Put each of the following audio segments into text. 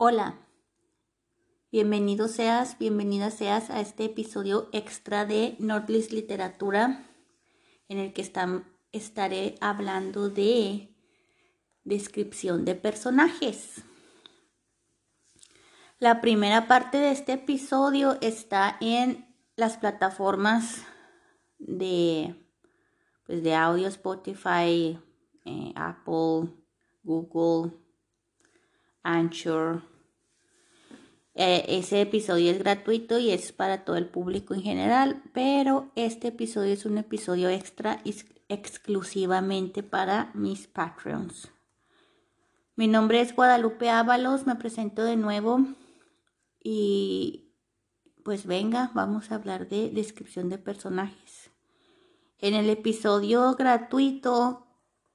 Hola, bienvenido seas, bienvenida seas a este episodio extra de Nordlist Literatura en el que estaré hablando de descripción de personajes. La primera parte de este episodio está en las plataformas de, pues de audio Spotify, eh, Apple, Google, Anchor. Eh, ese episodio es gratuito y es para todo el público en general, pero este episodio es un episodio extra exclusivamente para mis Patreons. Mi nombre es Guadalupe Ábalos, me presento de nuevo y pues venga, vamos a hablar de descripción de personajes. En el episodio gratuito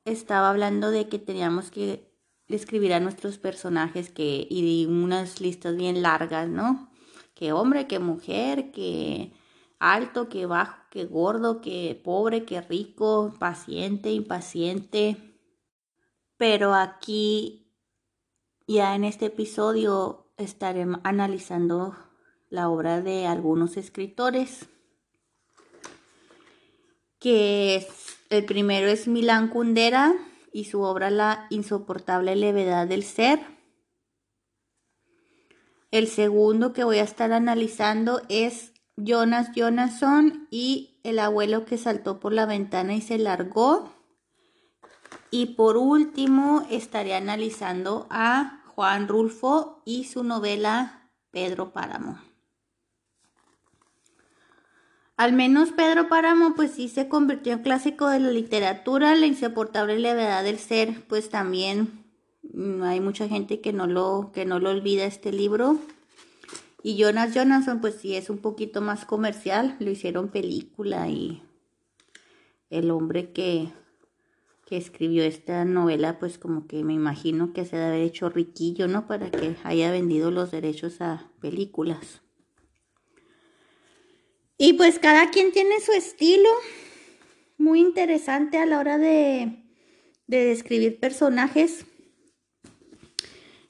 estaba hablando de que teníamos que describir nuestros personajes que, y unas listas bien largas, ¿no? Que hombre, que mujer, que alto, que bajo, que gordo, que pobre, que rico, paciente, impaciente. Pero aquí, ya en este episodio, estaré analizando la obra de algunos escritores. Que el primero es Milán Kundera y su obra La insoportable levedad del ser. El segundo que voy a estar analizando es Jonas Jonasson y el abuelo que saltó por la ventana y se largó. Y por último estaré analizando a Juan Rulfo y su novela Pedro Páramo. Al menos Pedro Páramo pues sí se convirtió en clásico de la literatura, la insoportable levedad del ser, pues también mm, hay mucha gente que no lo, que no lo olvida este libro. Y Jonas Jonasson pues sí es un poquito más comercial, lo hicieron película y el hombre que, que escribió esta novela pues como que me imagino que se debe haber hecho riquillo, ¿no? Para que haya vendido los derechos a películas. Y pues cada quien tiene su estilo muy interesante a la hora de, describir personajes.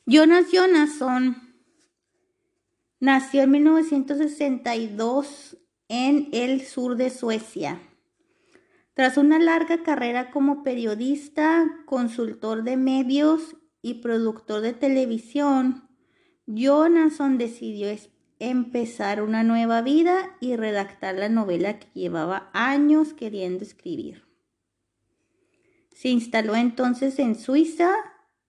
Jonas Jonasson nació en 1962 en el sur de Suecia. Tras una larga carrera como periodista, consultor de medios y productor de televisión, Jonasson decidió empezar una nueva vida y redactar la novela que llevaba años queriendo escribir. Se instaló entonces en Suiza,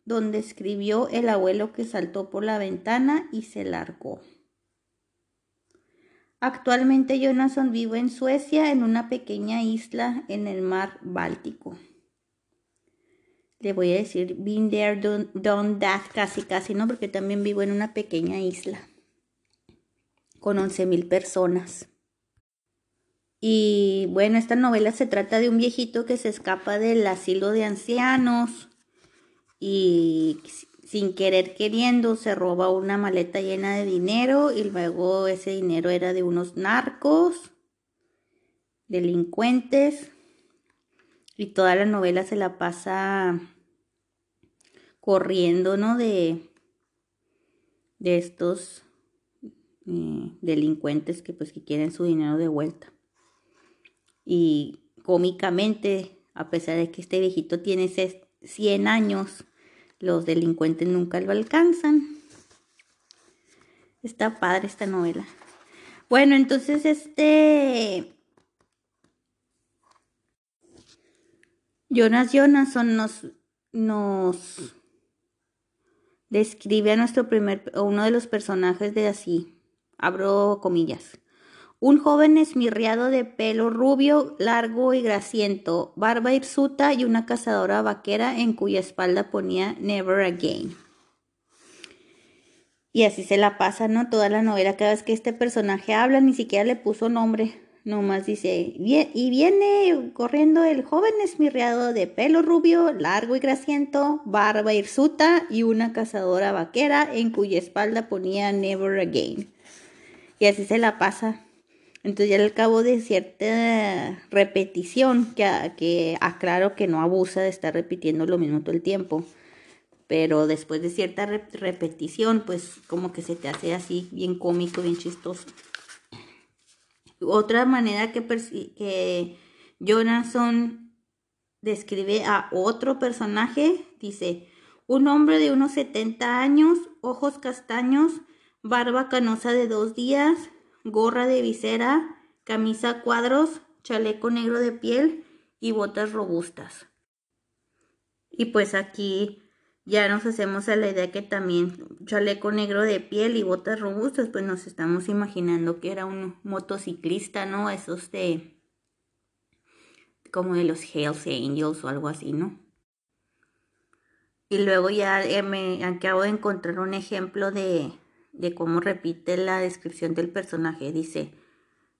donde escribió El abuelo que saltó por la ventana y se largó. Actualmente Jonathan vive en Suecia, en una pequeña isla en el mar Báltico. Le voy a decir, been there, done that, casi, casi, ¿no? Porque también vivo en una pequeña isla con 11.000 personas. Y bueno, esta novela se trata de un viejito que se escapa del asilo de ancianos y sin querer queriendo se roba una maleta llena de dinero y luego ese dinero era de unos narcos, delincuentes y toda la novela se la pasa corriendo, ¿no? De, de estos eh, delincuentes que pues que quieren su dinero de vuelta. Y cómicamente, a pesar de que este viejito tiene 100 años, los delincuentes nunca lo alcanzan. Está padre esta novela. Bueno, entonces este Jonas Jonasson nos, nos describe a nuestro primer, uno de los personajes de así, abro comillas. Un joven esmirriado de pelo rubio, largo y grasiento, barba hirsuta y una cazadora vaquera en cuya espalda ponía Never Again. Y así se la pasa, ¿no? Toda la novela, cada vez que este personaje habla, ni siquiera le puso nombre. Nomás dice, y viene corriendo el joven esmirriado de pelo rubio, largo y grasiento, barba hirsuta y una cazadora vaquera en cuya espalda ponía Never Again y así se la pasa. Entonces ya al cabo de cierta repetición, que, que aclaro que no abusa de estar repitiendo lo mismo todo el tiempo, pero después de cierta repetición, pues como que se te hace así bien cómico, bien chistoso. Otra manera que, que Jonathan describe a otro personaje, dice, un hombre de unos 70 años, ojos castaños, barba canosa de dos días, gorra de visera, camisa cuadros, chaleco negro de piel y botas robustas. Y pues aquí ya nos hacemos a la idea que también chaleco negro de piel y botas robustas, pues nos estamos imaginando que era un motociclista, ¿no? Esos de como de los Hells Angels o algo así, ¿no? Y luego ya eh, me acabo de encontrar un ejemplo de, de cómo repite la descripción del personaje. Dice,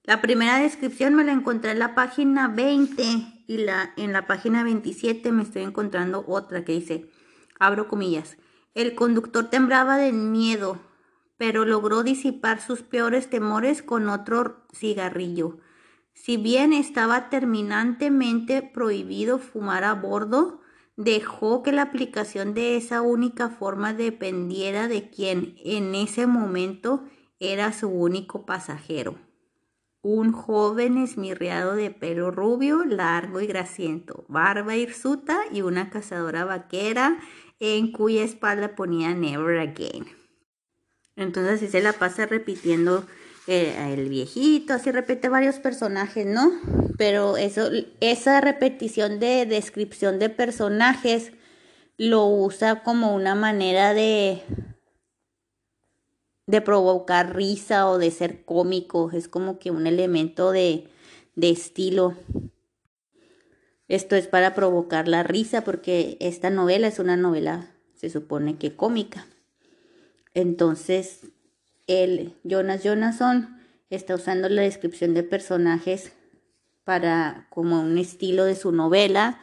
la primera descripción me la encontré en la página 20 y la, en la página 27 me estoy encontrando otra que dice, abro comillas, el conductor temblaba de miedo, pero logró disipar sus peores temores con otro cigarrillo. Si bien estaba terminantemente prohibido fumar a bordo, dejó que la aplicación de esa única forma dependiera de quien en ese momento era su único pasajero. Un joven esmirriado de pelo rubio, largo y grasiento, barba hirsuta y una cazadora vaquera en cuya espalda ponía Never Again. Entonces así se la pasa repitiendo el viejito, así repite varios personajes, ¿no? Pero eso, esa repetición de descripción de personajes lo usa como una manera de de provocar risa o de ser cómico, es como que un elemento de, de estilo. Esto es para provocar la risa porque esta novela es una novela, se supone que cómica. Entonces, el Jonas Jonasson está usando la descripción de personajes para como un estilo de su novela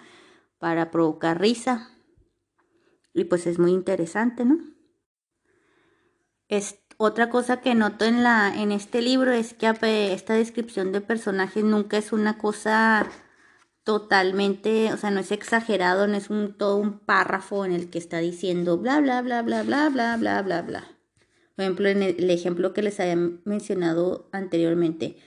para provocar risa. Y pues es muy interesante, ¿no? Es, otra cosa que noto en la en este libro es que esta descripción de personajes nunca es una cosa totalmente, o sea, no es exagerado, no es un, todo un párrafo en el que está diciendo bla, bla, bla, bla, bla, bla, bla, bla, bla. Por ejemplo, en el, ejemplo que les había mencionado anteriormente.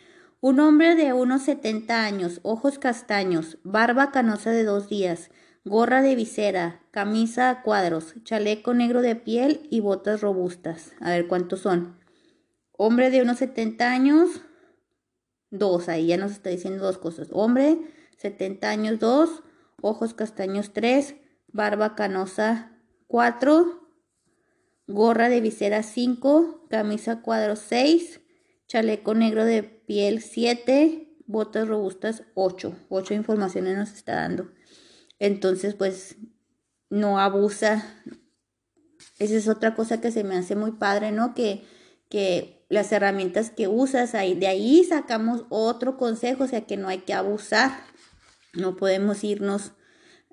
Un hombre de unos 70 años, ojos castaños, barba canosa de dos días, gorra de visera, camisa a cuadros, chaleco negro de piel y botas robustas. A ver cuántos son. Hombre de unos 70 años, dos, ahí ya nos está diciendo dos cosas. Hombre 70 años 2, ojos castaños 3, barba canosa 4, gorra de visera 5, camisa cuadro 6, chaleco negro de piel 7, botas robustas 8. 8 informaciones nos está dando. Entonces, pues no abusa. Esa es otra cosa que se me hace muy padre, ¿no? Que, que las herramientas que usas ahí, de ahí sacamos otro consejo, o sea que no hay que abusar. No podemos irnos,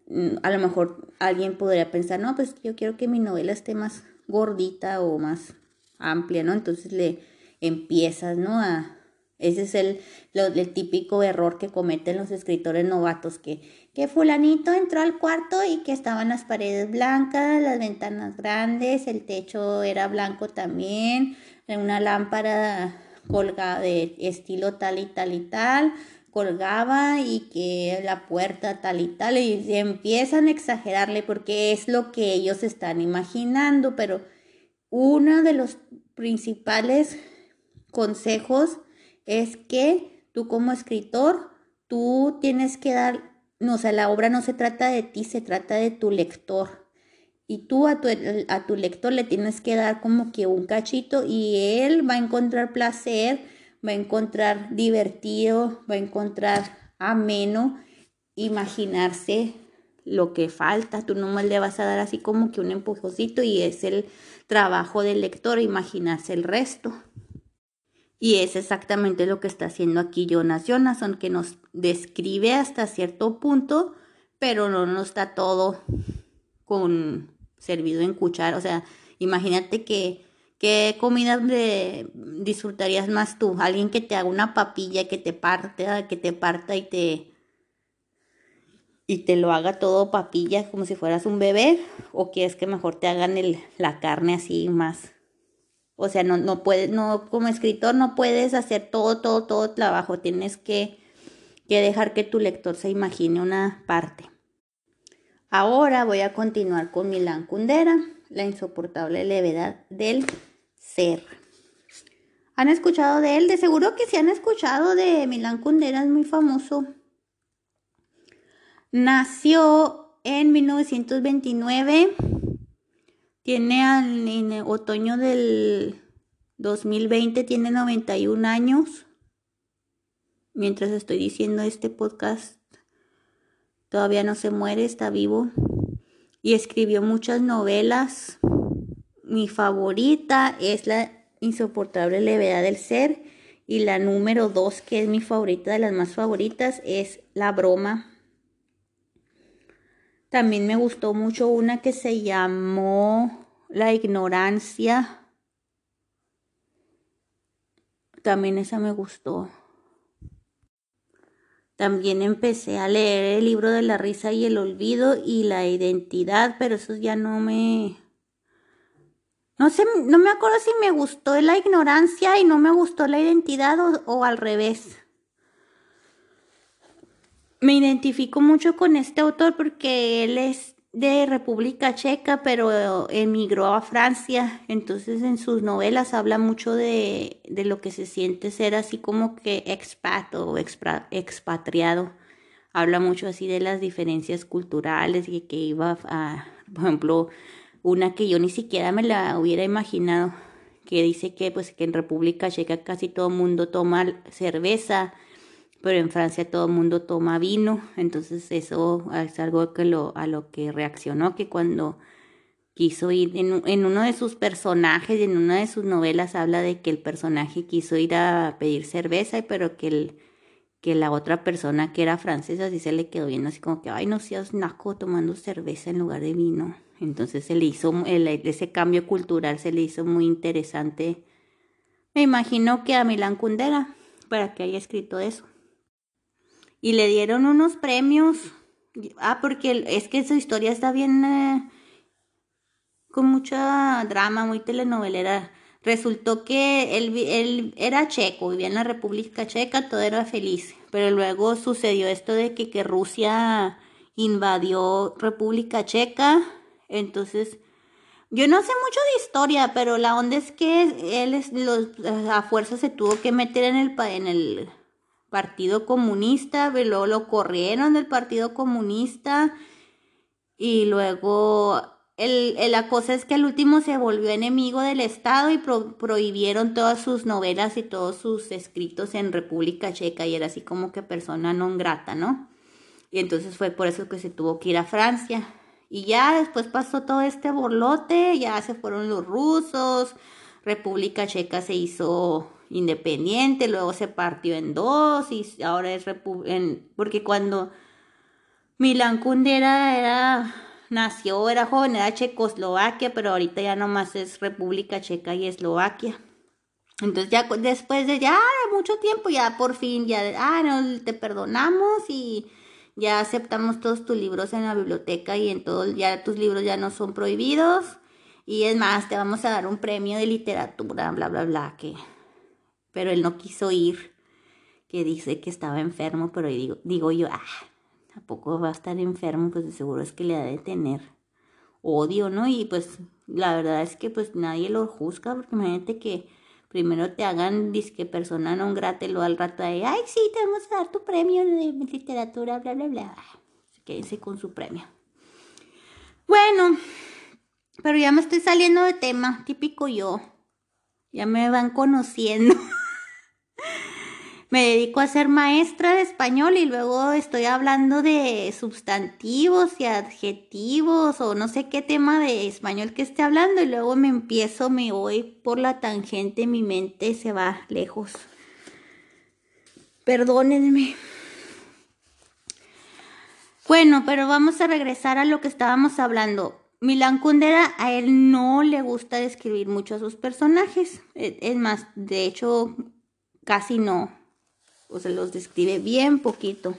mm, a lo mejor alguien podría pensar, no, pues yo quiero que mi novela esté más gordita o más amplia, ¿no? Entonces le empiezas, ¿no? Ese es el, el típico error que cometen los escritores novatos, que, que fulanito entró al cuarto y que estaban las paredes blancas, las ventanas grandes, el techo era blanco también, una lámpara colgada de estilo tal y tal y tal, colgaba y que la puerta tal y tal y empiezan a exagerarle porque es lo que ellos están imaginando, pero uno de los principales consejos es que tú como escritor, tú tienes que dar, no, o sea, la obra no se trata de ti, se trata de tu lector. Y tú a tu, a tu lector le tienes que dar como que un cachito y él va a encontrar placer va a encontrar divertido, va a encontrar ameno, imaginarse lo que falta. Tú no le vas a dar así como que un empujoncito y es el trabajo del lector imaginarse el resto. Y es exactamente lo que está haciendo aquí Jonas Jonasson, que nos describe hasta cierto punto, pero no nos está todo con servido en cuchara. O sea, imagínate que ¿Qué comida disfrutarías más tú? Alguien que te haga una papilla, que te parta, que te parta y te y te lo haga todo papilla como si fueras un bebé o quieres que mejor te hagan la carne así más. O sea, no, no puedes, no, como escritor no puedes hacer todo, todo, todo trabajo. Tienes que, que dejar que tu lector se imagine una parte. Ahora voy a continuar con Milán Kundera, la insoportable levedad del ser. ¿Han escuchado de él? De seguro que sí han escuchado de Milán Kundera, es muy famoso. Nació en 1929, tiene en otoño del 2020, tiene 91 años. Mientras estoy diciendo este podcast, todavía no se muere, está vivo. Y escribió muchas novelas. Mi favorita es La insoportable levedad del ser. Y la número dos, que es mi favorita de las más favoritas, es La broma también me gustó mucho una que se llamó La ignorancia. También esa me gustó. También empecé a leer el libro de la risa y el olvido y la identidad, pero eso ya no me... No sé, no me acuerdo si me gustó la ignorancia y no me gustó la identidad o, al revés me identifico mucho con este autor porque él es de República Checa, pero emigró a Francia. Entonces en sus novelas habla mucho de, de lo que se siente ser así como que expat o expatriado. Habla mucho así de las diferencias culturales y que iba a, por ejemplo, una que yo ni siquiera me la hubiera imaginado, que dice que pues que en República Checa casi todo el mundo toma cerveza pero en Francia todo el mundo toma vino, entonces eso es algo que lo, a lo que reaccionó, que cuando quiso ir, en, en uno de sus personajes, en una de sus novelas habla de que el personaje quiso ir a pedir cerveza, pero que el, que la otra persona que era francesa así se le quedó viendo así como que, ay, no seas naco tomando cerveza en lugar de vino. Entonces se le hizo, ese cambio cultural se le hizo muy interesante. Me imagino que a Milán Kundera, para que haya escrito eso y le dieron unos premios. Ah, porque es que su historia está bien eh, con mucha drama, muy telenovelera. Resultó que él, él, era checo, vivía en la República Checa, todo era feliz. Pero luego sucedió esto de que, que Rusia invadió República Checa. Entonces, yo no sé mucho de historia, pero la onda es que él es, los, a fuerza se tuvo que meter en el, en el Partido Comunista, luego lo corrieron del Partido Comunista y luego la cosa es que el último se volvió enemigo del Estado y prohibieron todas sus novelas y todos sus escritos en República Checa y era así como que persona non grata, ¿no? Y entonces fue por eso que se tuvo que ir a Francia. Y ya después pasó todo este borlote, ya se fueron los rusos, República Checa se hizo independiente, luego se partió en dos y ahora es en, porque cuando Milan Kundera era nació, era joven, era Checoslovaquia, pero ahorita ya nomás es República Checa y Eslovaquia. Entonces ya después de ya mucho tiempo, ya por fin, ya, ah, no, te perdonamos y ya aceptamos todos tus libros en la biblioteca y en todo, ya tus libros ya no son prohibidos. Y es más, te vamos a dar un premio de literatura, bla, bla, bla, que pero él no quiso ir, que dice que estaba enfermo, pero digo, digo yo, ah, tampoco va a estar enfermo, pues de seguro es que le ha de tener odio, ¿no? Y pues la verdad es que pues nadie lo juzga, porque imagínate que primero te hagan disque persona no grata y al rato de, ay, sí, te vamos a dar tu premio de literatura, bla, bla, bla. Quédense con su premio. Bueno, pero ya me estoy saliendo de tema, típico yo. Ya me van conociendo. me dedico a ser maestra de español y luego estoy hablando de sustantivos y adjetivos o no sé qué tema de español que esté hablando y luego me empiezo, me voy por la tangente, mi mente se va lejos. Perdónenme. Bueno, pero vamos a regresar a lo que estábamos hablando. Milan Kundera a él no le gusta describir mucho a sus personajes. E, es más, de hecho, casi no o se los describe bien poquito.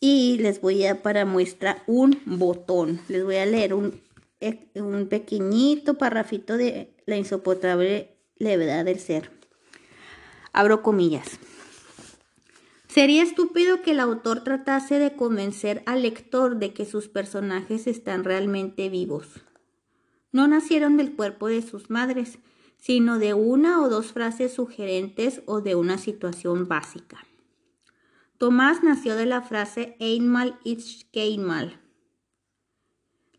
Y les voy a para muestra un botón. Les voy a leer un, eh, un pequeñito parrafito de la insoportable levedad del ser. Abro comillas. Sería estúpido que el autor tratase de convencer al lector de que sus personajes están realmente vivos. No nacieron del cuerpo de sus madres, sino de una o dos frases sugerentes o de una situación básica. Tomás nació de la frase Einmal ist keinmal.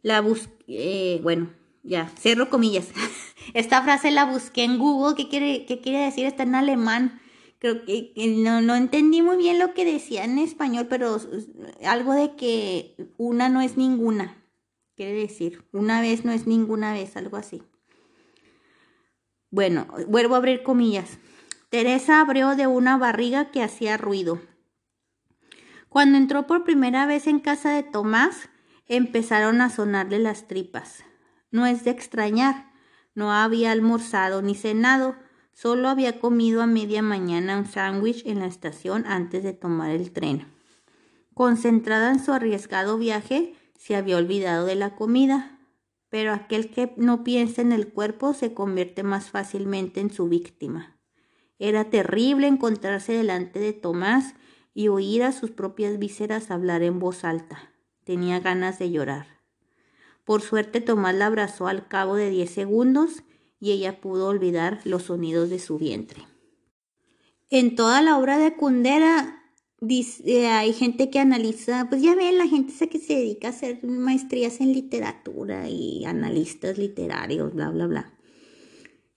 La busqué, eh, bueno, ya, cierro comillas. Esta frase la busqué en Google, ¿qué quiere, qué quiere decir? Está en alemán creo que, no, no, entendí muy bien lo que decía en español, pero algo de que una no es ninguna, quiere decir, una vez no es ninguna vez, algo así. Bueno, vuelvo a abrir comillas. Teresa abrió de una barriga que hacía ruido. Cuando entró por primera vez en casa de Tomás, empezaron a sonarle las tripas. No es de extrañar, no había almorzado ni cenado, Solo había comido a media mañana un sándwich en la estación antes de tomar el tren. Concentrada en su arriesgado viaje, se había olvidado de la comida, pero aquel que no piensa en el cuerpo se convierte más fácilmente en su víctima. Era terrible encontrarse delante de Tomás y oír a sus propias vísceras hablar en voz alta. Tenía ganas de llorar. Por suerte Tomás la abrazó al cabo de diez segundos y ella pudo olvidar los sonidos de su vientre. En toda la obra de Kundera dice, hay gente que analiza, pues ya ven, la gente esa que se dedica a hacer maestrías en literatura y analistas literarios, bla, bla, bla.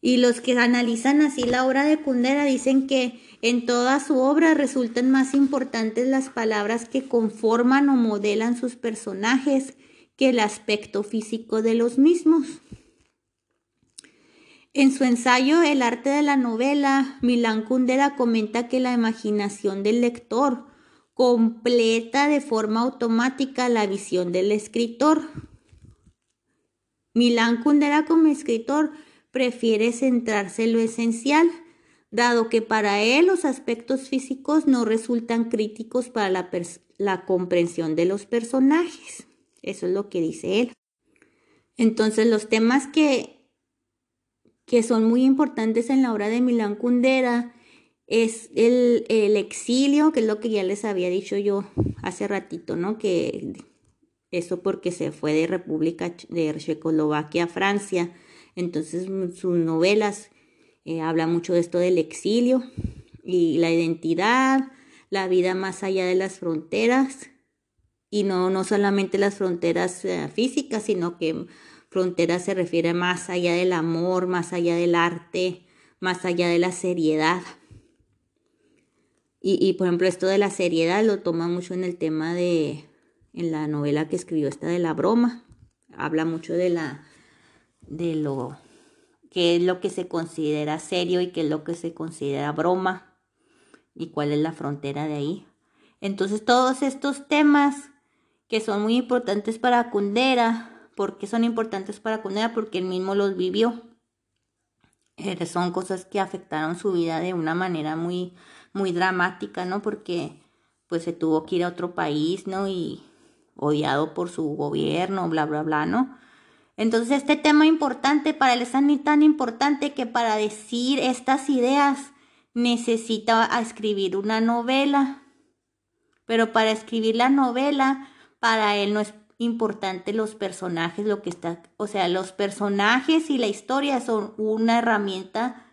Y los que analizan así la obra de Kundera dicen que en toda su obra resultan más importantes las palabras que conforman o modelan sus personajes que el aspecto físico de los mismos. En su ensayo El arte de la novela, Milán Kundera comenta que la imaginación del lector completa de forma automática la visión del escritor. Milán Kundera como escritor prefiere centrarse en lo esencial, dado que para él los aspectos físicos no resultan críticos para la, la comprensión de los personajes. Eso es lo que dice él. Entonces los temas que que son muy importantes en la obra de Milán Kundera es el, exilio, que es lo que ya les había dicho yo hace ratito, ¿no? Que eso porque se fue de República de Checoslovaquia a Francia. Entonces sus novelas eh, habla mucho de esto del exilio y la identidad, la vida más allá de las fronteras y no, no solamente las fronteras eh, físicas, sino que Frontera se refiere más allá del amor, más allá del arte, más allá de la seriedad. Y, por ejemplo, esto de la seriedad lo toma mucho en el tema de, en la novela que escribió esta de la broma. Habla mucho de la, de lo, qué es lo que se considera serio y qué es lo que se considera broma y cuál es la frontera de ahí. Entonces todos estos temas que son muy importantes para Kundera porque son importantes para Cunera, porque él mismo los vivió. Eh, son cosas que afectaron su vida de una manera muy, muy dramática, ¿no? Porque pues se tuvo que ir a otro país, ¿no? Y odiado por su gobierno, bla, bla, bla, ¿no? Entonces este tema importante para él es tan, tan importante que para decir estas ideas necesita escribir una novela. Pero para escribir la novela, para él no es importante los personajes, lo que está, o sea, los personajes y la historia son una herramienta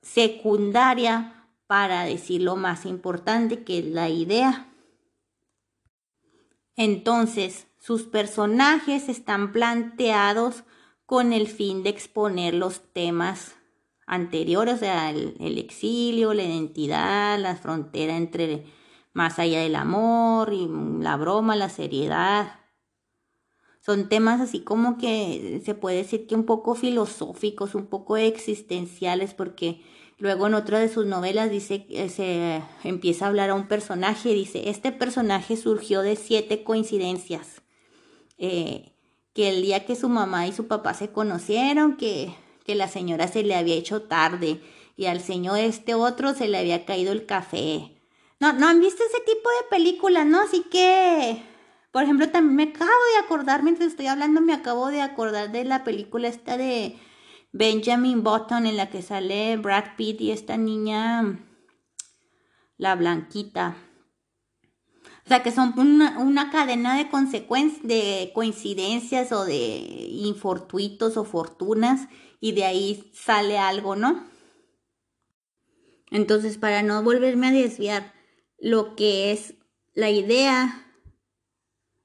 secundaria para decir lo más importante que es la idea. Entonces, sus personajes están planteados con el fin de exponer los temas anteriores, o sea, el, el exilio, la identidad, la frontera entre más allá del amor y la broma, la seriedad, son temas así como que se puede decir que un poco filosóficos, un poco existenciales, porque luego en otra de sus novelas dice, se empieza a hablar a un personaje, dice, este personaje surgió de siete coincidencias, eh, que el día que su mamá y su papá se conocieron, que, que la señora se le había hecho tarde, y al señor este otro se le había caído el café, No, no han visto ese tipo de películas, ¿no? Así que, por ejemplo, también me acabo de acordar, mientras estoy hablando, me acabo de acordar de la película esta de Benjamin Button en la que sale Brad Pitt y esta niña, la blanquita. O sea, que son una, cadena de, de coincidencias o de infortuitos o fortunas y de ahí sale algo, ¿no? Entonces, para no volverme a desviar, lo que es la idea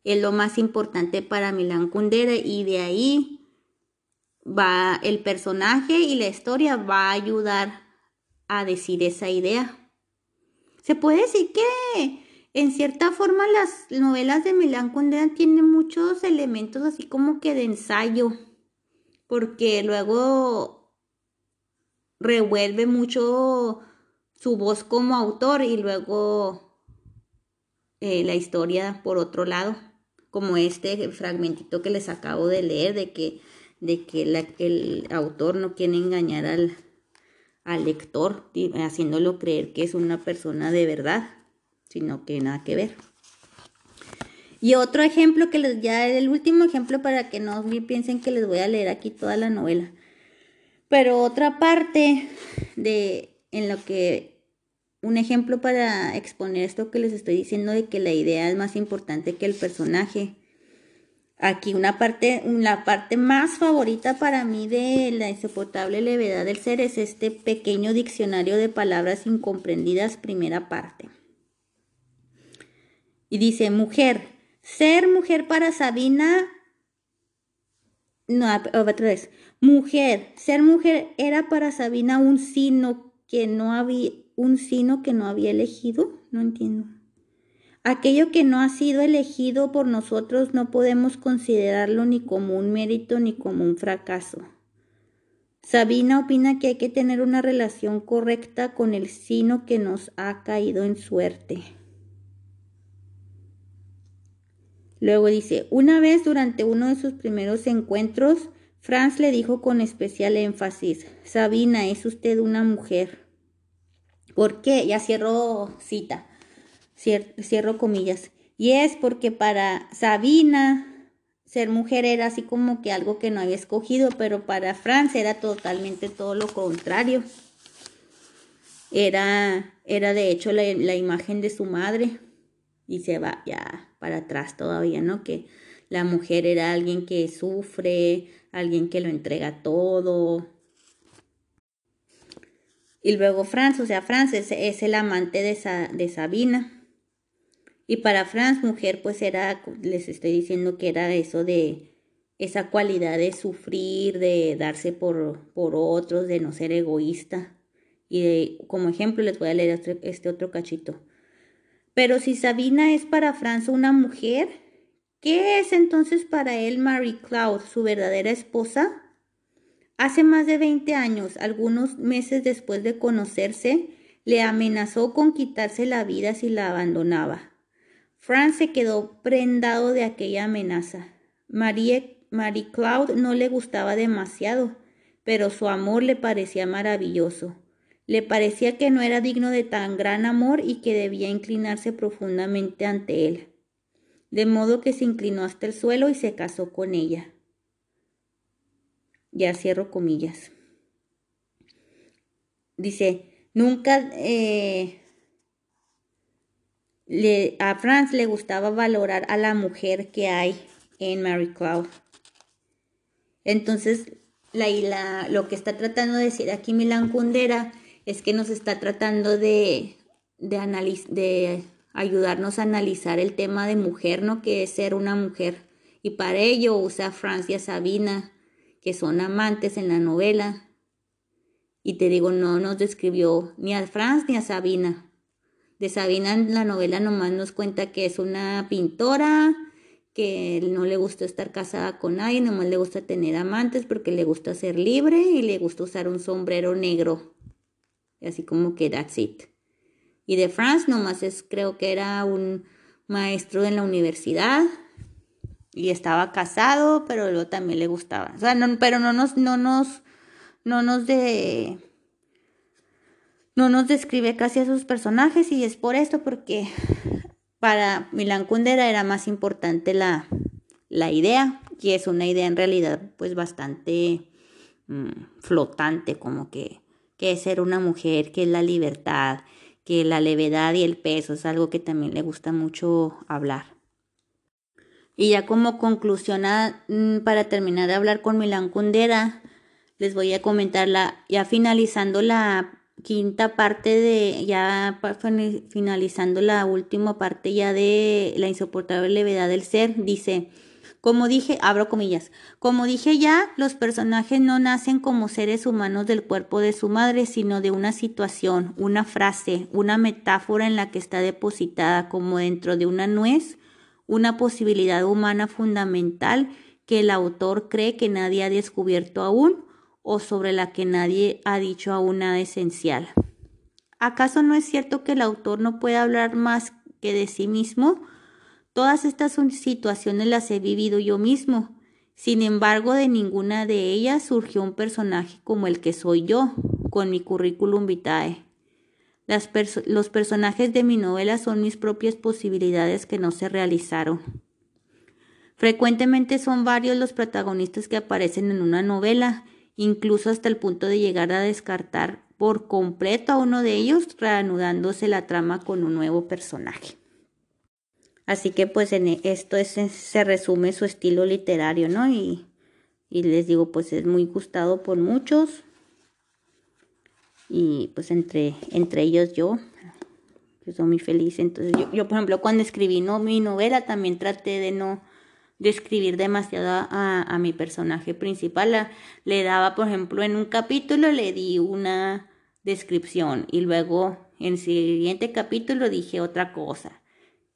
es lo más importante para Milan Kundera y de ahí va el personaje y la historia va a ayudar a decir esa idea. Se puede decir que en cierta forma las novelas de Milán Kundera tienen muchos elementos así como que de ensayo, porque luego revuelve mucho su voz como autor y luego eh, la historia por otro lado, como este fragmentito que les acabo de leer de que, de que el autor no quiere engañar al, lector, haciéndolo creer que es una persona de verdad, sino que nada que ver. Y otro ejemplo que les, ya el último ejemplo para que no piensen que les voy a leer aquí toda la novela. Pero otra parte de en lo que un ejemplo para exponer esto que les estoy diciendo de que la idea es más importante que el personaje. Aquí una parte, la parte más favorita para mí de la insoportable levedad del ser es este pequeño diccionario de palabras incomprendidas, primera parte. Y dice, mujer, ser mujer para Sabina, no, otra vez, mujer, ser mujer era para Sabina un signo que no había, un sino que no había elegido? No entiendo. Aquello que no ha sido elegido por nosotros no podemos considerarlo ni como un mérito ni como un fracaso. Sabina opina que hay que tener una relación correcta con el sino que nos ha caído en suerte. Luego dice, una vez durante uno de sus primeros encuentros, Franz le dijo con especial énfasis, Sabina, es usted una mujer. ¿Por qué? Ya cierro cita, cierro comillas. Y es porque para Sabina ser mujer era así como que algo que no había escogido, pero para Franz era totalmente todo lo contrario. Era, era de hecho la, la imagen de su madre. Y se va ya para atrás todavía, ¿no? Que la mujer era alguien que sufre, alguien que lo entrega todo, y luego Franz, o sea, Franz es, el amante de, de Sabina. Y para Franz, mujer, pues era, les estoy diciendo que era eso de esa cualidad de sufrir, de darse por, por otros, de no ser egoísta. Y como ejemplo les voy a leer este, este otro cachito. Pero si Sabina es para Franz una mujer, ¿qué es entonces para él Mary Cloud, su verdadera esposa? Hace más de 20 años, algunos meses después de conocerse, le amenazó con quitarse la vida si la abandonaba. Franz se quedó prendado de aquella amenaza. Marie, Marie Claude no le gustaba demasiado, pero su amor le parecía maravilloso. Le parecía que no era digno de tan gran amor y que debía inclinarse profundamente ante él. De modo que se inclinó hasta el suelo y se casó con ella. Ya cierro comillas. Dice, nunca eh, le, a Franz le gustaba valorar a la mujer que hay en Mary Cloud. Entonces, la, la, lo que está tratando de decir aquí Milan Kundera es que nos está tratando de, de, de ayudarnos a analizar el tema de mujer, ¿no? Que es ser una mujer. Y para ello usa Francia Sabina que son amantes en la novela. Y te digo, no nos describió ni a Franz ni a Sabina. De Sabina en la novela nomás nos cuenta que es una pintora, que no le gusta estar casada con nadie, nomás le gusta tener amantes porque le gusta ser libre y le gusta usar un sombrero negro. Así como que that's it. Y de Franz nomás es, creo que era un maestro en la universidad y estaba casado, pero luego también le gustaba. O sea, no, pero no nos, no nos, no nos de, no nos describe casi a sus personajes y es por esto porque para Milan Kundera era más importante la, la idea y es una idea en realidad pues bastante mm, flotante como que, que es ser una mujer, que es la libertad, que la levedad y el peso es algo que también le gusta mucho hablar. Y ya como conclusión, mm, para terminar de hablar con Milan Kundera, les voy a comentar la, ya finalizando la quinta parte de, ya finalizando la última parte ya de la insoportable levedad del ser, dice, como dije, abro comillas, como dije ya, los personajes no nacen como seres humanos del cuerpo de su madre, sino de una situación, una frase, una metáfora en la que está depositada como dentro de una nuez, una posibilidad humana fundamental que el autor cree que nadie ha descubierto aún o sobre la que nadie ha dicho aún nada esencial. ¿Acaso no es cierto que el autor no puede hablar más que de sí mismo? Todas estas situaciones las he vivido yo mismo. Sin embargo, de ninguna de ellas surgió un personaje como el que soy yo, con mi currículum vitae. Los personajes de mi novela son mis propias posibilidades que no se realizaron. Frecuentemente son varios los protagonistas que aparecen en una novela, incluso hasta el punto de llegar a descartar por completo a uno de ellos, reanudándose la trama con un nuevo personaje. Así que pues en e, esto es, se resume su estilo literario, ¿no? Y les digo, pues es muy gustado por muchos. Y pues entre, entre ellos yo, que soy muy feliz. Entonces yo, yo, por ejemplo, cuando escribí no, mi novela también traté de no describir demasiado a, a mi personaje principal. le daba, por ejemplo, en un capítulo le di una descripción y luego en el siguiente capítulo dije otra cosa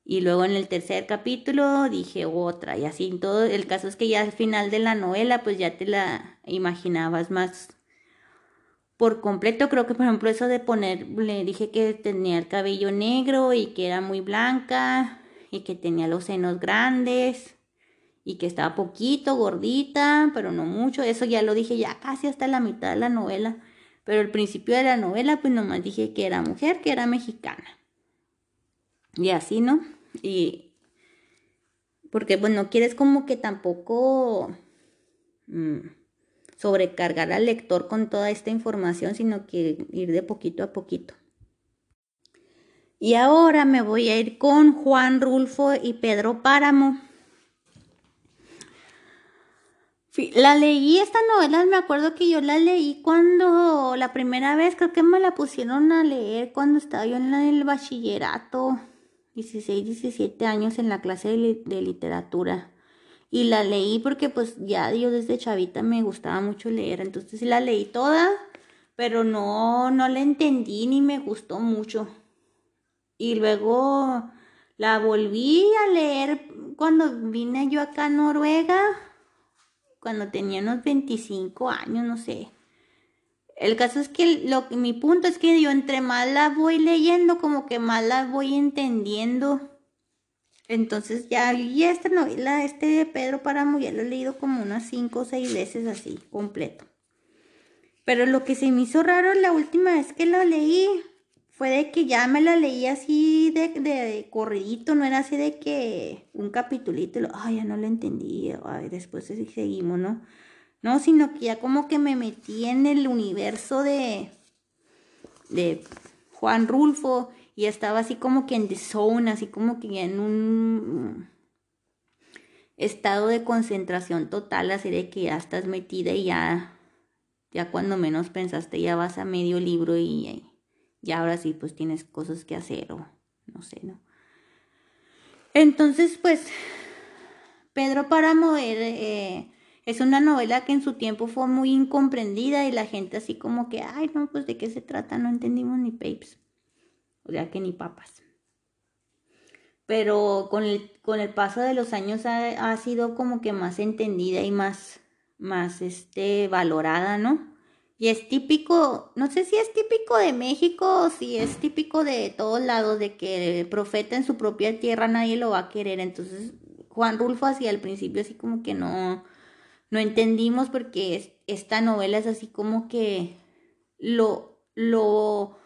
y luego en el tercer capítulo dije otra y así todo. El caso es que ya al final de la novela pues ya te la imaginabas más por completo. Creo que por ejemplo eso de poner, le dije que tenía el cabello negro y que era muy blanca y que tenía los senos grandes y que estaba poquito gordita, pero no mucho. Eso ya lo dije ya casi hasta la mitad de la novela. Pero al principio de la novela pues nomás dije que era mujer, que era mexicana. Y así, ¿no? Y porque, bueno, quieres como que tampoco mm, sobrecargar al lector con toda esta información, sino que ir de poquito a poquito. Y ahora me voy a ir con Juan Rulfo y Pedro Páramo. La leí, esta novela, me acuerdo que yo la leí cuando la primera vez, creo que me la pusieron a leer cuando estaba yo en el bachillerato 16, 17 años en la clase de, literatura. Y la leí porque pues ya yo desde chavita me gustaba mucho leer. Entonces la leí toda, pero no, no la entendí ni me gustó mucho. Y luego la volví a leer cuando vine yo acá a Noruega, cuando tenía unos 25 años, no sé. El caso es que lo, mi punto es que yo entre más la voy leyendo, como que más la voy entendiendo. Entonces ya, y esta novela, este de Pedro Páramo, ya lo he leído como unas cinco o seis veces así, completo. Pero lo que se me hizo raro la última vez que lo leí fue de que ya me la leí así de, de, corridito, no era así de que un capitulito, ay, ya no lo entendí, ay, después seguimos, ¿no? No, sino que ya como que me metí en el universo de, de Juan Rulfo y estaba así como que en the zone, así como que en un estado de concentración total, así de que ya estás metida y ya, ya cuando menos pensaste ya vas a medio libro y, ya ahora sí pues tienes cosas que hacer o no sé, ¿no? Entonces pues Pedro para mover eh, es una novela que en su tiempo fue muy incomprendida y la gente así como que, ay, no, pues de qué se trata, no entendimos ni papes. O sea que ni papas. Pero con el, con el paso de los años ha, sido como que más entendida y más, más este, valorada, ¿no? Y es típico, no sé si es típico de México o si es típico de todos lados, de que el profeta en su propia tierra nadie lo va a querer. Entonces, Juan Rulfo hacía al principio así como que no, no entendimos porque esta novela es así como que lo, lo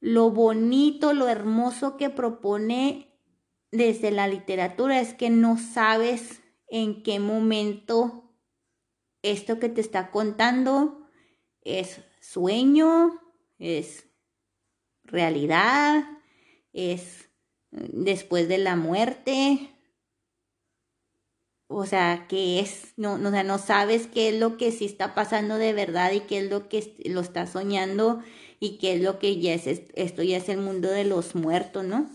lo bonito, lo hermoso que propone desde la literatura es que no sabes en qué momento esto que te está contando es sueño, es realidad, es después de la muerte. O sea, que es, no, no, no sabes qué es lo que sí está pasando de verdad y qué es lo que lo está soñando y qué es lo que ya es, esto ya es el mundo de los muertos, ¿no?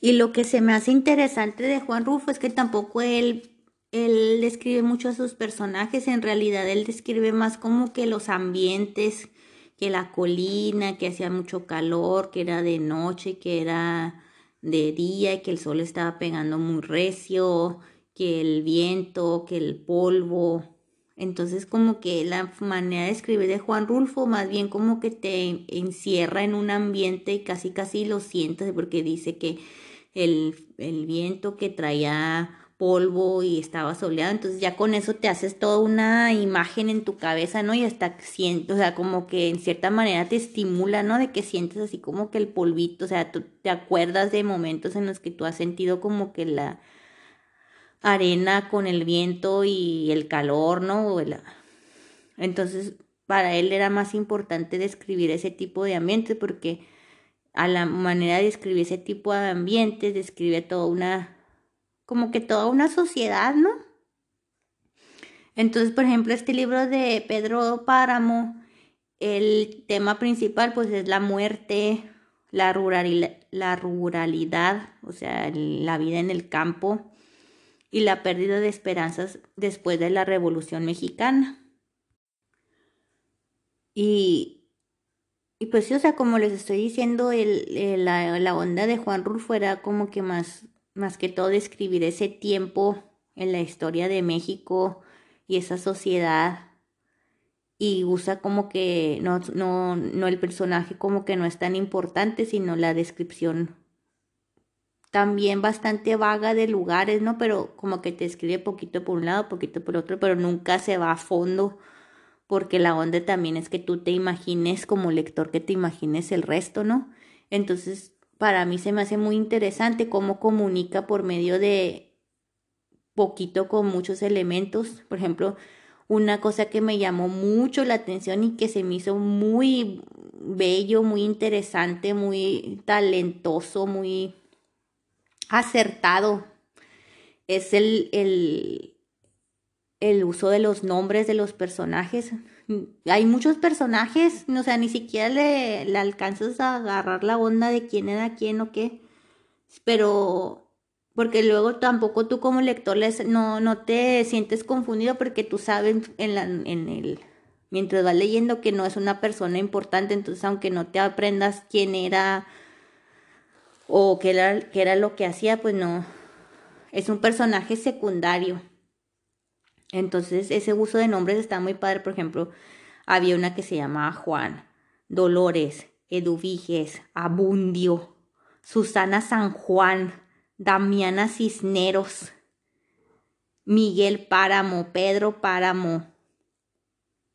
Y lo que se me hace interesante de Juan Rufo es que tampoco él, él describe mucho a sus personajes, en realidad él describe más como que los ambientes, que la colina, que hacía mucho calor, que era de noche, que era de día y que el sol estaba pegando muy recio, que el viento, que el polvo. Entonces como que la manera de escribir de Juan Rulfo más bien como que te encierra en un ambiente y casi casi lo sientes porque dice que el, el viento que traía polvo y estaba soleado, entonces ya con eso te haces toda una imagen en tu cabeza, ¿no? Y hasta siento, o sea, como que en cierta manera te estimula, ¿no? De que sientes así como que el polvito, o sea, tú te acuerdas de momentos en los que tú has sentido como que la arena con el viento y el calor, ¿no? Entonces, para él era más importante describir ese tipo de ambientes porque a la manera de describir ese tipo de ambientes describe toda una como que toda una sociedad, ¿no? Entonces, por ejemplo, este libro de Pedro Páramo, el tema principal pues es la muerte, la, la ruralidad, o sea, la vida en el campo y la pérdida de esperanzas después de la Revolución Mexicana. Y, y pues o sea, como les estoy diciendo, el, la, la, onda de Juan Rulfo era como que más más que todo describir ese tiempo en la historia de México y esa sociedad y usa como que no, no, no el personaje como que no es tan importante, sino la descripción también bastante vaga de lugares, ¿no? Pero como que te escribe poquito por un lado, poquito por otro, pero nunca se va a fondo, porque la onda también es que tú te imagines como lector, que te imagines el resto, ¿no? Entonces para mí se me hace muy interesante cómo comunica por medio de poquito con muchos elementos. Por ejemplo, una cosa que me llamó mucho la atención y que se me hizo muy bello, muy interesante, muy talentoso, muy acertado, es el, el, el uso de los nombres de los personajes. Hay muchos personajes, o sea, ni siquiera le, le alcanzas a agarrar la onda de quién era quién o qué. Pero, porque luego tampoco tú como lector les, no, no te sientes confundido porque tú sabes en, la, en el, mientras vas leyendo que no es una persona importante, entonces aunque no te aprendas quién era o qué era, era lo que hacía, pues no, es un personaje secundario. Entonces, ese uso de nombres está muy padre. Por ejemplo, había una que se llamaba Juan, Dolores, Eduviges, Abundio, Susana San Juan, Damiana Cisneros, Miguel Páramo, Pedro Páramo,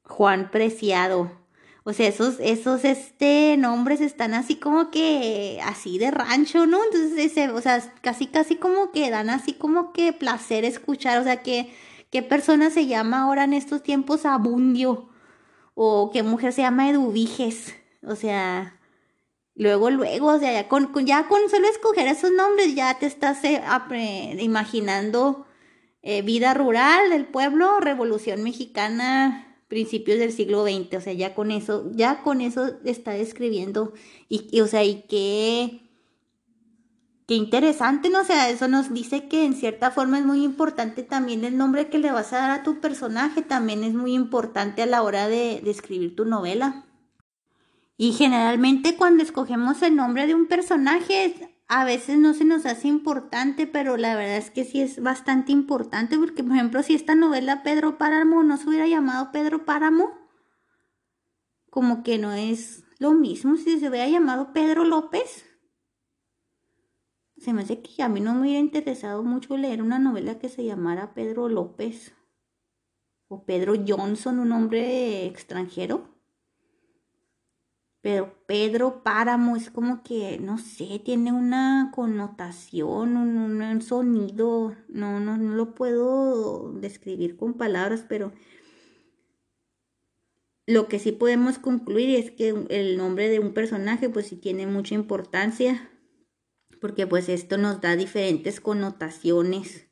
Juan Preciado. O sea, esos, esos este, nombres están así como que, así de rancho, ¿no? Entonces, o sea, casi, casi como que dan así como que placer escuchar, o sea, que ¿Qué persona se llama ahora en estos tiempos Abundio? ¿O qué mujer se llama Eduviges? O sea, luego, luego, o sea, ya con, ya con solo escoger esos nombres ya te estás eh, imaginando eh, vida rural del pueblo, revolución mexicana, principios del siglo XX, o sea, ya con eso, ya con eso está describiendo y, y o sea, y qué Qué interesante, ¿no? O sea, eso nos dice que en cierta forma es muy importante también el nombre que le vas a dar a tu personaje, también es muy importante a la hora de, escribir tu novela. Y generalmente cuando escogemos el nombre de un personaje, a veces no se nos hace importante, pero la verdad es que sí es bastante importante, porque por ejemplo, si esta novela Pedro Páramo no se hubiera llamado Pedro Páramo, como que no es lo mismo si se hubiera llamado Pedro López se me hace que a mí no me hubiera interesado mucho leer una novela que se llamara Pedro López o Pedro Johnson, un hombre extranjero. Pero Pedro Páramo es como que, no sé, tiene una connotación, un, sonido, no, no, no lo puedo describir con palabras, pero lo que sí podemos concluir es que el nombre de un personaje pues sí tiene mucha importancia, porque pues esto nos da diferentes connotaciones,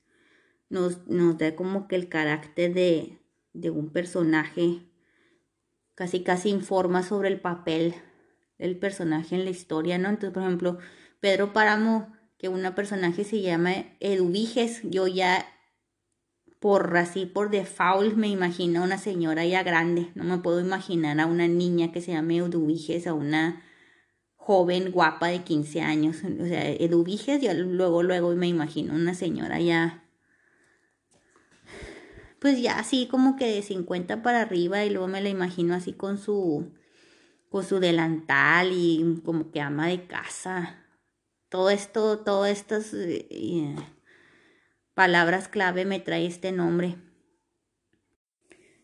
nos, nos da como que el carácter de, de un personaje casi casi informa sobre el papel del personaje en la historia, ¿no? Entonces, por ejemplo, Pedro Páramo, que una personaje se llama Eduviges, yo ya por así, por default, me imagino a una señora ya grande, no me puedo imaginar a una niña que se llame Eduviges, a una joven guapa de 15 años, o sea, Eduviges, yo luego, luego me imagino una señora ya pues ya así como que de 50 para arriba y luego me la imagino así con su con su delantal y como que ama de casa. Todo esto, todas estas eh, palabras clave me trae este nombre.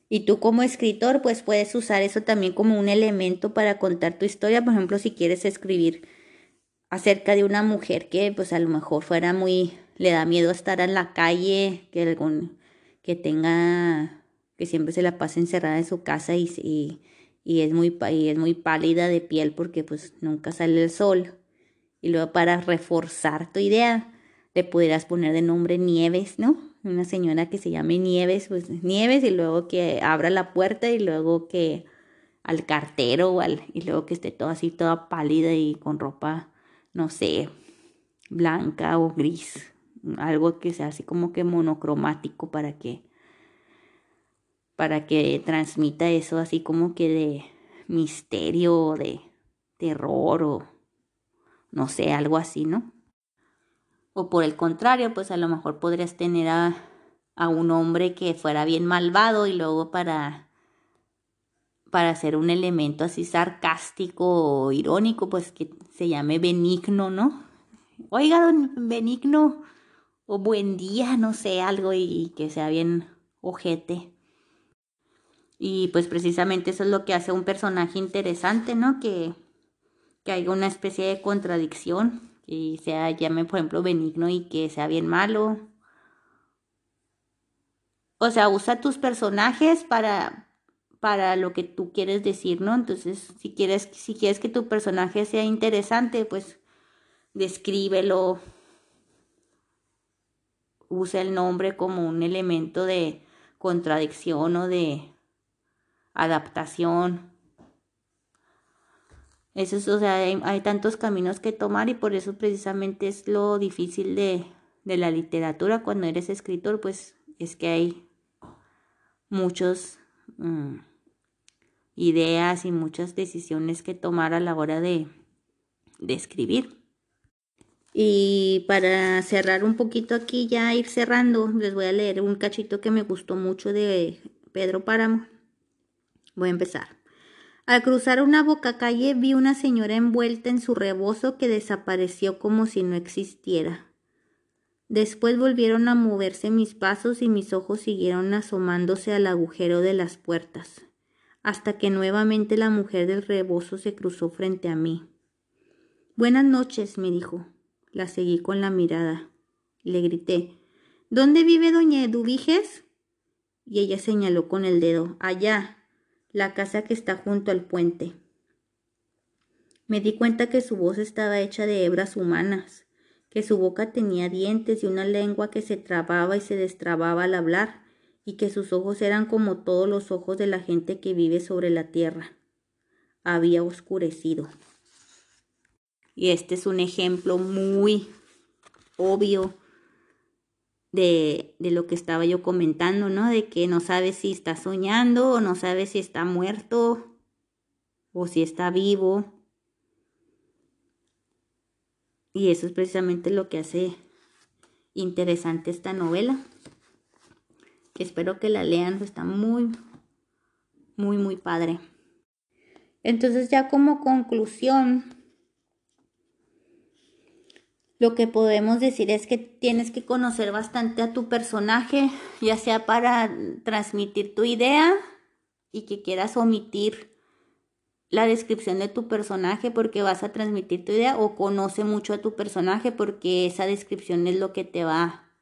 Y tú como escritor, pues puedes usar eso también como un elemento para contar tu historia. Por ejemplo, si quieres escribir acerca de una mujer que pues a lo mejor fuera muy, le da miedo estar en la calle, que algún, que tenga, que siempre se la pase encerrada en su casa y, y, es, muy, y es muy pálida de piel porque pues nunca sale el sol. Y luego para reforzar tu idea, le pudieras poner de nombre Nieves, ¿no? Una señora que se llame Nieves, pues Nieves y luego que abra la puerta y luego que al cartero o al, y luego que esté toda así, toda pálida y con ropa, no sé, blanca o gris, algo que sea así como que monocromático para que para que transmita eso así como que de misterio de terror o no sé, algo así, ¿no? O por el contrario, pues a lo mejor podrías tener a, a un hombre que fuera bien malvado y luego para para hacer un elemento así sarcástico o irónico, pues que se llame benigno, ¿no? Oiga, don Benigno, o buen día, no sé, algo y, que sea bien ojete. Y pues precisamente eso es lo que hace un personaje interesante, ¿no? Que, que haya una especie de contradicción, y sea, llame por ejemplo benigno y que sea bien malo. O sea, usa tus personajes para, para lo que tú quieres decir, ¿no? Entonces, si quieres, si quieres que tu personaje sea interesante, pues descríbelo, usa el nombre como un elemento de contradicción o de adaptación. Eso es, o sea, hay, tantos caminos que tomar y por eso precisamente es lo difícil de, de la literatura cuando eres escritor, pues es que hay muchas mm, ideas y muchas decisiones que tomar a la hora de, de escribir. Y para cerrar un poquito aquí, ya ir cerrando, les voy a leer un cachito que me gustó mucho de Pedro Páramo. Voy a empezar. Al cruzar una boca calle vi una señora envuelta en su rebozo que desapareció como si no existiera. Después volvieron a moverse mis pasos y mis ojos siguieron asomándose al agujero de las puertas, hasta que nuevamente la mujer del rebozo se cruzó frente a mí. Buenas noches, me dijo. La seguí con la mirada. Le grité ¿Dónde vive doña Eduviges? Y ella señaló con el dedo Allá, la casa que está junto al puente. Me di cuenta que su voz estaba hecha de hebras humanas, que su boca tenía dientes y una lengua que se trababa y se destrababa al hablar, y que sus ojos eran como todos los ojos de la gente que vive sobre la tierra. Había oscurecido. Y este es un ejemplo muy obvio de, de, lo que estaba yo comentando, ¿no? De que no sabe si está soñando o no sabe si está muerto o si está vivo. Y eso es precisamente lo que hace interesante esta novela. Espero que la lean, está muy, muy, muy padre. Entonces ya como conclusión, lo que podemos decir es que tienes que conocer bastante a tu personaje, ya sea para transmitir tu idea y que quieras omitir la descripción de tu personaje porque vas a transmitir tu idea o conoce mucho a tu personaje porque esa descripción es lo que te va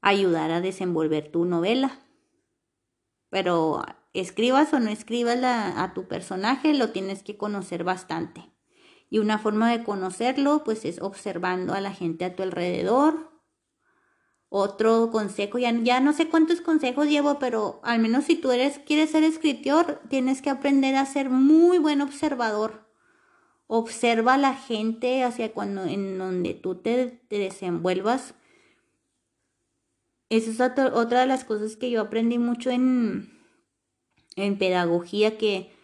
a ayudar a desenvolver tu novela. Pero escribas o no escribas a tu personaje, lo tienes que conocer bastante. Y una forma de conocerlo, pues es observando a la gente a tu alrededor. Otro consejo, ya, ya no sé cuántos consejos llevo, pero al menos si tú eres, quieres ser escritor, tienes que aprender a ser muy buen observador. Observa a la gente hacia cuando en donde tú te, desenvuelvas. Esa es otra de las cosas que yo aprendí mucho en, en pedagogía, que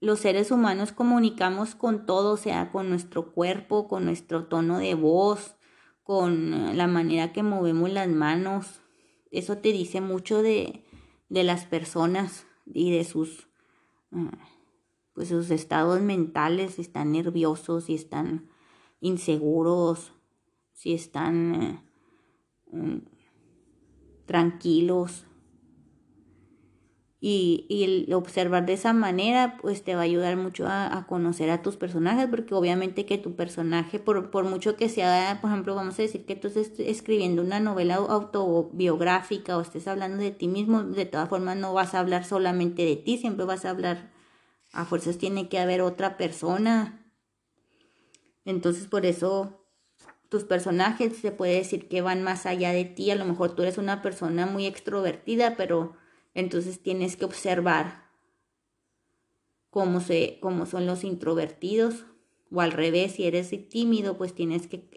los seres humanos comunicamos con todo, o sea, con nuestro cuerpo, con nuestro tono de voz, con eh, la manera que movemos las manos. Eso te dice mucho de, de las personas y de sus, eh, pues sus estados mentales, si están nerviosos, si están inseguros, si están eh, mm, tranquilos y, el observar de esa manera pues te va a ayudar mucho a, conocer a tus personajes porque obviamente que tu personaje por, por, mucho que sea por ejemplo vamos a decir que tú estés escribiendo una novela autobiográfica o estés hablando de ti mismo de todas formas no vas a hablar solamente de ti siempre vas a hablar a fuerzas tiene que haber otra persona. Entonces por eso tus personajes se puede decir que van más allá de ti a lo mejor tú eres una persona muy extrovertida pero entonces tienes que observar cómo, se, cómo son los introvertidos o al revés, si eres tímido, pues tienes que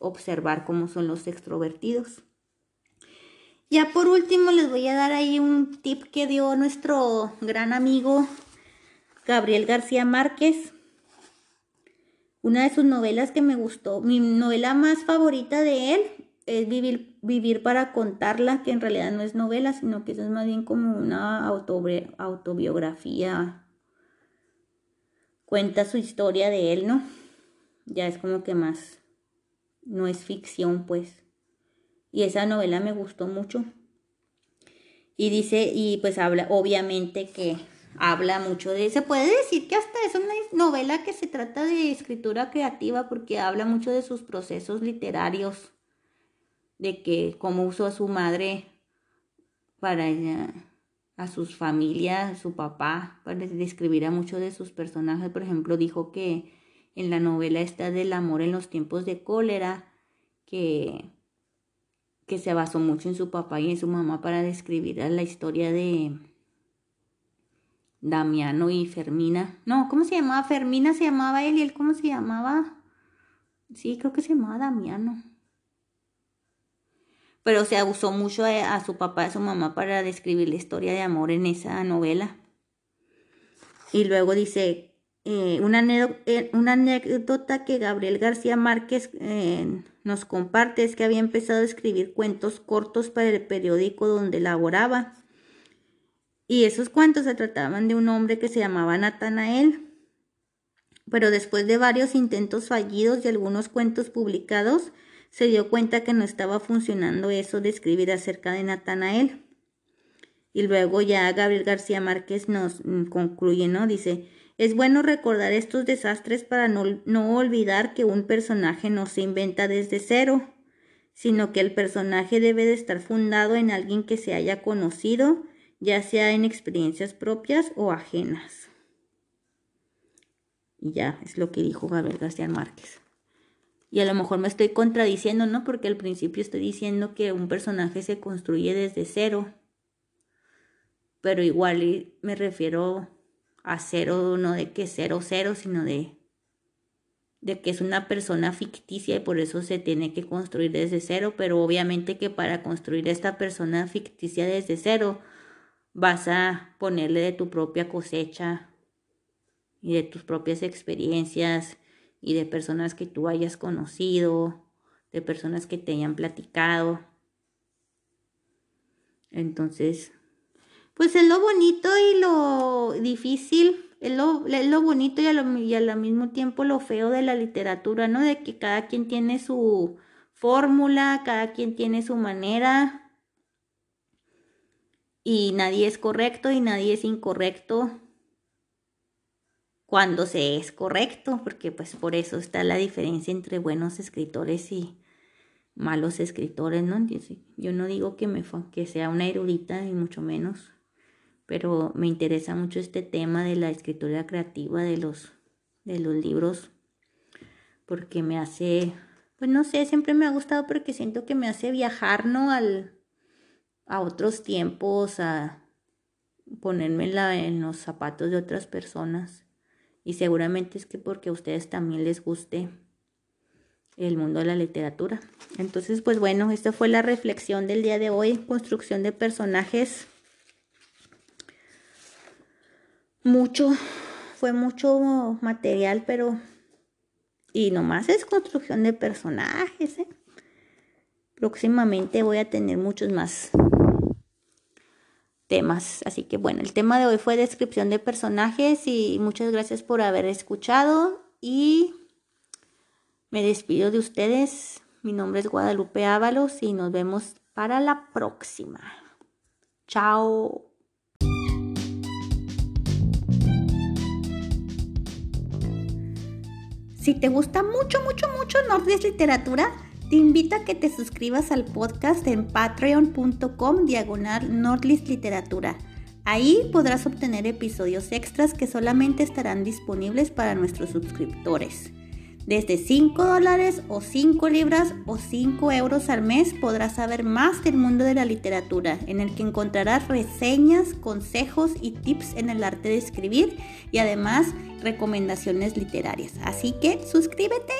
observar cómo son los extrovertidos. Ya por último les voy a dar ahí un tip que dio nuestro gran amigo Gabriel García Márquez. Una de sus novelas que me gustó, mi novela más favorita de él es vivir, vivir para contarla, que en realidad no es novela, sino que eso es más bien como una autobiografía. Cuenta su historia de él, ¿no? Ya es como que más, no es ficción, pues. Y esa novela me gustó mucho. Y dice, y pues habla, obviamente que habla mucho de, se puede decir que hasta es una novela que se trata de escritura creativa porque habla mucho de sus procesos literarios de que cómo usó a su madre para a sus familias, su papá, para describir a muchos de sus personajes. Por ejemplo, dijo que en la novela está del amor en los tiempos de cólera, que, que se basó mucho en su papá y en su mamá para describir la historia de Damiano y Fermina. No, ¿cómo se llamaba? Fermina se llamaba él y él, ¿cómo se llamaba? Sí, creo que se llamaba Damiano pero se usó mucho a, su papá y a su mamá para describir la historia de amor en esa novela. Y luego dice, eh, una, eh, una, anécdota que Gabriel García Márquez eh, nos comparte es que había empezado a escribir cuentos cortos para el periódico donde laboraba. Y esos cuentos se trataban de un hombre que se llamaba Natanael. Pero después de varios intentos fallidos y algunos cuentos publicados, se dio cuenta que no estaba funcionando eso de escribir acerca de Natanael. Y luego ya Gabriel García Márquez nos mm, concluye, ¿no? Dice, es bueno recordar estos desastres para no, no olvidar que un personaje no se inventa desde cero, sino que el personaje debe de estar fundado en alguien que se haya conocido, ya sea en experiencias propias o ajenas. Y ya, es lo que dijo Gabriel García Márquez. Y a lo mejor me estoy contradiciendo, ¿no? Porque al principio estoy diciendo que un personaje se construye desde cero. Pero igual me refiero a cero, no de que cero cero, sino de, de que es una persona ficticia y por eso se tiene que construir desde cero. Pero obviamente que para construir esta persona ficticia desde cero vas a ponerle de tu propia cosecha y de tus propias experiencias y de personas que tú hayas conocido, de personas que te hayan platicado. Entonces, pues es lo bonito y lo difícil, es lo, es lo bonito y, y al mismo tiempo lo feo de la literatura, ¿no? De que cada quien tiene su fórmula, cada quien tiene su manera y nadie es correcto y nadie es incorrecto cuando se es correcto, porque pues por eso está la diferencia entre buenos escritores y malos escritores, ¿no? Yo no digo que, me, que sea una erudita y mucho menos, pero me interesa mucho este tema de la escritura creativa de los, de los libros, porque me hace, pues no sé, siempre me ha gustado porque siento que me hace viajar, ¿no? Al, a otros tiempos, a ponerme en los zapatos de otras personas y seguramente es que porque a ustedes también les guste el mundo de la literatura. Entonces, pues bueno, esta fue la reflexión del día de hoy, construcción de personajes. Mucho, fue mucho material, pero... Y nomás es construcción de personajes. ¿eh? Próximamente voy a tener muchos más temas. Así que bueno, el tema de hoy fue descripción de personajes y muchas gracias por haber escuchado y me despido de ustedes. Mi nombre es Guadalupe Ábalos y nos vemos para la próxima. Chao. Si te gusta mucho, mucho, mucho Nordis Literatura, te invito a que te suscribas al podcast en patreon.com diagonal Nordlist Literatura. Ahí podrás obtener episodios extras que solamente estarán disponibles para nuestros suscriptores. Desde 5 dólares o 5 libras o 5 euros al mes podrás saber más del mundo de la literatura, en el que encontrarás reseñas, consejos y tips en el arte de escribir y además recomendaciones literarias. Así que suscríbete